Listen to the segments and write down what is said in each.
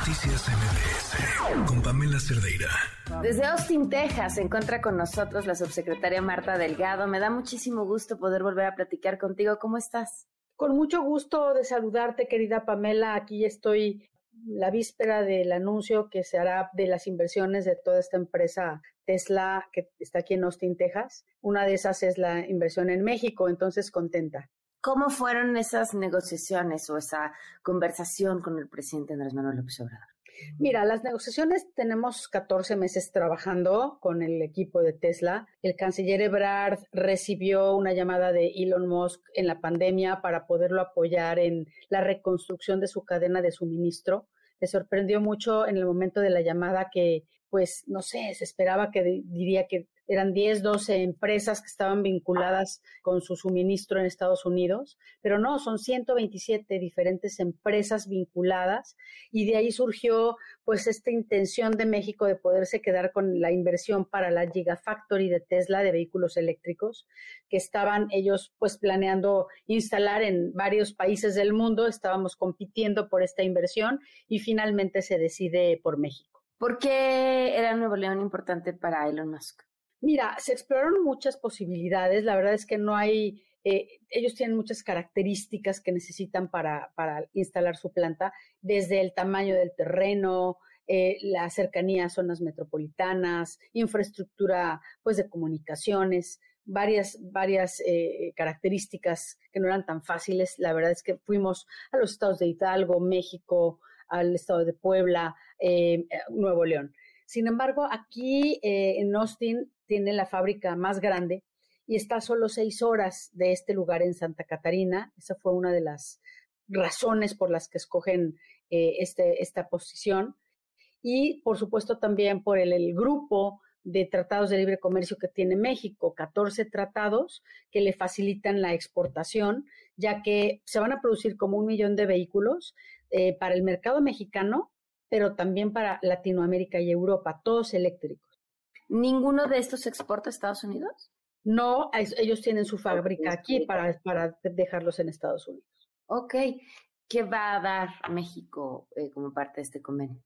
Noticias MBS con Pamela Cerdeira. Desde Austin, Texas, se encuentra con nosotros la subsecretaria Marta Delgado. Me da muchísimo gusto poder volver a platicar contigo. ¿Cómo estás? Con mucho gusto de saludarte, querida Pamela. Aquí estoy la víspera del anuncio que se hará de las inversiones de toda esta empresa Tesla que está aquí en Austin, Texas. Una de esas es la inversión en México, entonces contenta. ¿Cómo fueron esas negociaciones o esa conversación con el presidente Andrés Manuel López Obrador? Mira, las negociaciones tenemos 14 meses trabajando con el equipo de Tesla. El canciller Ebrard recibió una llamada de Elon Musk en la pandemia para poderlo apoyar en la reconstrucción de su cadena de suministro. Le sorprendió mucho en el momento de la llamada que, pues, no sé, se esperaba que diría que eran 10, 12 empresas que estaban vinculadas con su suministro en Estados Unidos, pero no, son 127 diferentes empresas vinculadas y de ahí surgió pues esta intención de México de poderse quedar con la inversión para la Gigafactory de Tesla de vehículos eléctricos que estaban ellos pues planeando instalar en varios países del mundo, estábamos compitiendo por esta inversión y finalmente se decide por México. ¿Por qué era Nuevo León importante para Elon Musk? Mira, se exploraron muchas posibilidades. La verdad es que no hay, eh, ellos tienen muchas características que necesitan para, para, instalar su planta, desde el tamaño del terreno, eh, la cercanía a zonas metropolitanas, infraestructura pues de comunicaciones, varias, varias eh, características que no eran tan fáciles. La verdad es que fuimos a los estados de Hidalgo, México, al estado de Puebla, Nuevo León. Sin embargo, aquí en Austin tiene la fábrica más grande y está a solo seis horas de este lugar en Santa Catarina. Esa fue una de las razones por las que escogen eh, este, esta posición. Y, por supuesto, también por el, grupo de tratados de libre comercio que tiene México, 14 tratados que le facilitan la exportación, ya que se van a producir como un millón de vehículos eh, para el mercado mexicano, pero también para Latinoamérica y Europa, todos eléctricos. ¿Ninguno de estos se exporta a Estados Unidos? No, ellos tienen su fábrica aquí para, para dejarlos en Estados Unidos. Ok. ¿Qué va a dar México eh, como parte de este convenio?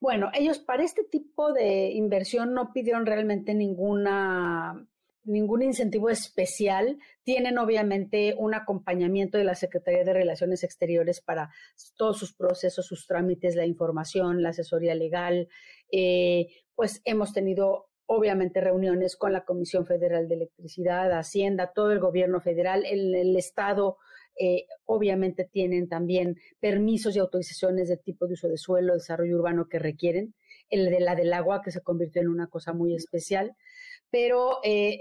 Bueno, ellos para este tipo de inversión no pidieron realmente ninguna ningún incentivo especial. Tienen obviamente un acompañamiento de la Secretaría de Relaciones Exteriores para todos sus procesos, sus trámites, la información, la asesoría legal. Eh, pues hemos tenido obviamente reuniones con la Comisión Federal de Electricidad, Hacienda, todo el gobierno federal, el, Estado. Eh, obviamente tienen también permisos y autorizaciones de tipo de uso de suelo, desarrollo urbano que requieren, el de la del agua que se convirtió en una cosa muy especial, pero eh,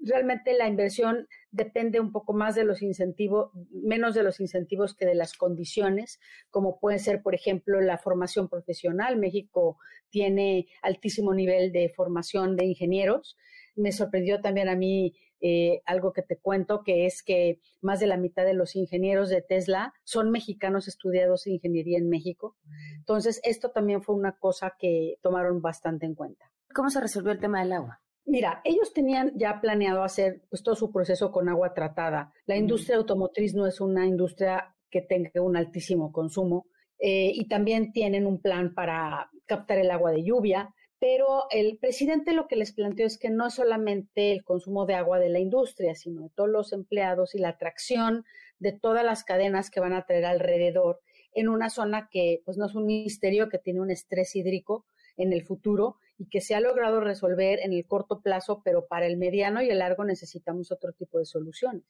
realmente la inversión depende un poco más de los incentivos, menos de los incentivos que de las condiciones, como puede ser, por ejemplo, la formación profesional. México tiene altísimo nivel de formación de ingenieros. Me sorprendió también a mí eh, algo que te cuento, que es que más de la mitad de los ingenieros de Tesla son mexicanos estudiados en ingeniería en México. Entonces, esto también fue una cosa que tomaron bastante en cuenta. ¿Cómo se resolvió el tema del agua? Mira, ellos tenían ya planeado hacer pues, todo su proceso con agua tratada. La industria automotriz no es una industria que tenga un altísimo consumo eh, y también tienen un plan para captar el agua de lluvia. Pero el presidente lo que les planteó es que no es solamente el consumo de agua de la industria, sino de todos los empleados y la atracción de todas las cadenas que van a traer alrededor en una zona que pues no es un misterio que tiene un estrés hídrico en el futuro y que se ha logrado resolver en el corto plazo, pero para el mediano y el largo necesitamos otro tipo de soluciones.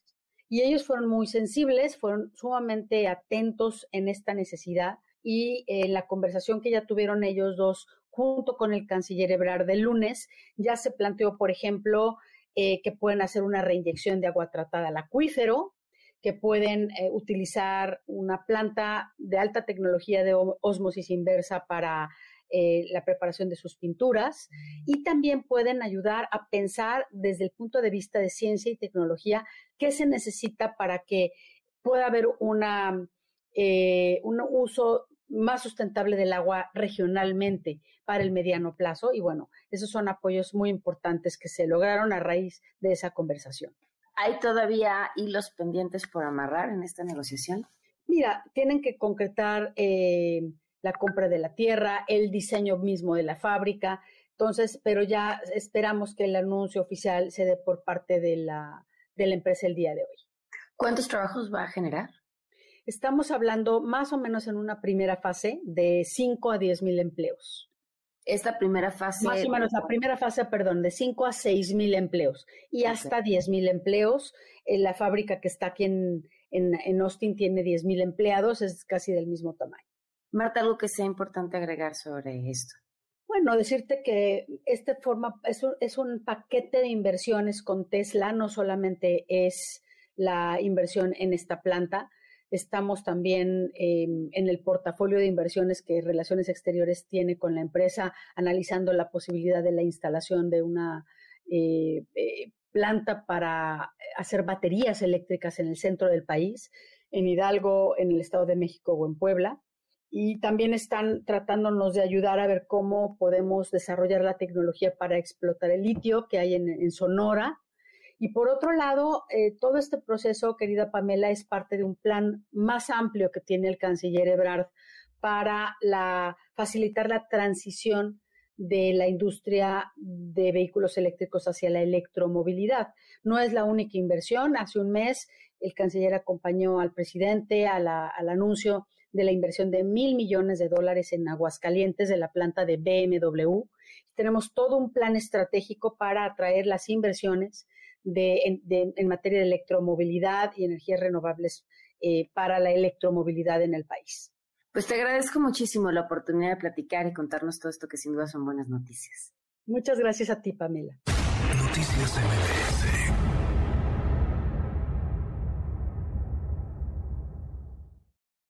Y ellos fueron muy sensibles, fueron sumamente atentos en esta necesidad y en la conversación que ya tuvieron ellos dos junto con el canciller Ebrard del lunes, ya se planteó, por ejemplo, eh, que pueden hacer una reinyección de agua tratada al acuífero, que pueden eh, utilizar una planta de alta tecnología de osmosis inversa para eh, la preparación de sus pinturas y también pueden ayudar a pensar desde el punto de vista de ciencia y tecnología qué se necesita para que pueda haber una, eh, un uso más sustentable del agua regionalmente para el mediano plazo. Y bueno, esos son apoyos muy importantes que se lograron a raíz de esa conversación. ¿Hay todavía hilos pendientes por amarrar en esta negociación? Mira, tienen que concretar eh, la compra de la tierra, el diseño mismo de la fábrica. Entonces, pero ya esperamos que el anuncio oficial se dé por parte de la, de la empresa el día de hoy. ¿Cuántos trabajos va a generar? Estamos hablando más o menos en una primera fase de 5 a 10 mil empleos. Esta primera fase. Más o menos, la primera fase, perdón, de 5 a 6 mil empleos y hasta 10 mil empleos. En la fábrica que está aquí en, en, Austin tiene 10 mil empleados, es casi del mismo tamaño. Marta, algo que sea importante agregar sobre esto. Bueno, decirte que este forma es un, es un paquete de inversiones con Tesla, no solamente es la inversión en esta planta, Estamos también en el portafolio de inversiones que Relaciones Exteriores tiene con la empresa, analizando la posibilidad de la instalación de una eh, eh, planta para hacer baterías eléctricas en el centro del país, en Hidalgo, en el Estado de México o en Puebla. Y también están tratándonos de ayudar a ver cómo podemos desarrollar la tecnología para explotar el litio que hay en Sonora, y por otro lado, eh, todo este proceso, querida Pamela, es parte de un plan más amplio que tiene el canciller Ebrard para facilitar la transición de la industria de vehículos eléctricos hacia la electromovilidad. No es la única inversión. Hace un mes el canciller acompañó al presidente al anuncio de la inversión de mil millones de dólares en Aguascalientes de la planta de BMW. Tenemos todo un plan estratégico para atraer las inversiones en, materia de electromovilidad y energías renovables eh, para la electromovilidad en el país. Pues te agradezco muchísimo la oportunidad de platicar y contarnos todo esto que sin duda son buenas noticias. Muchas gracias a ti, Pamela. Noticias MBS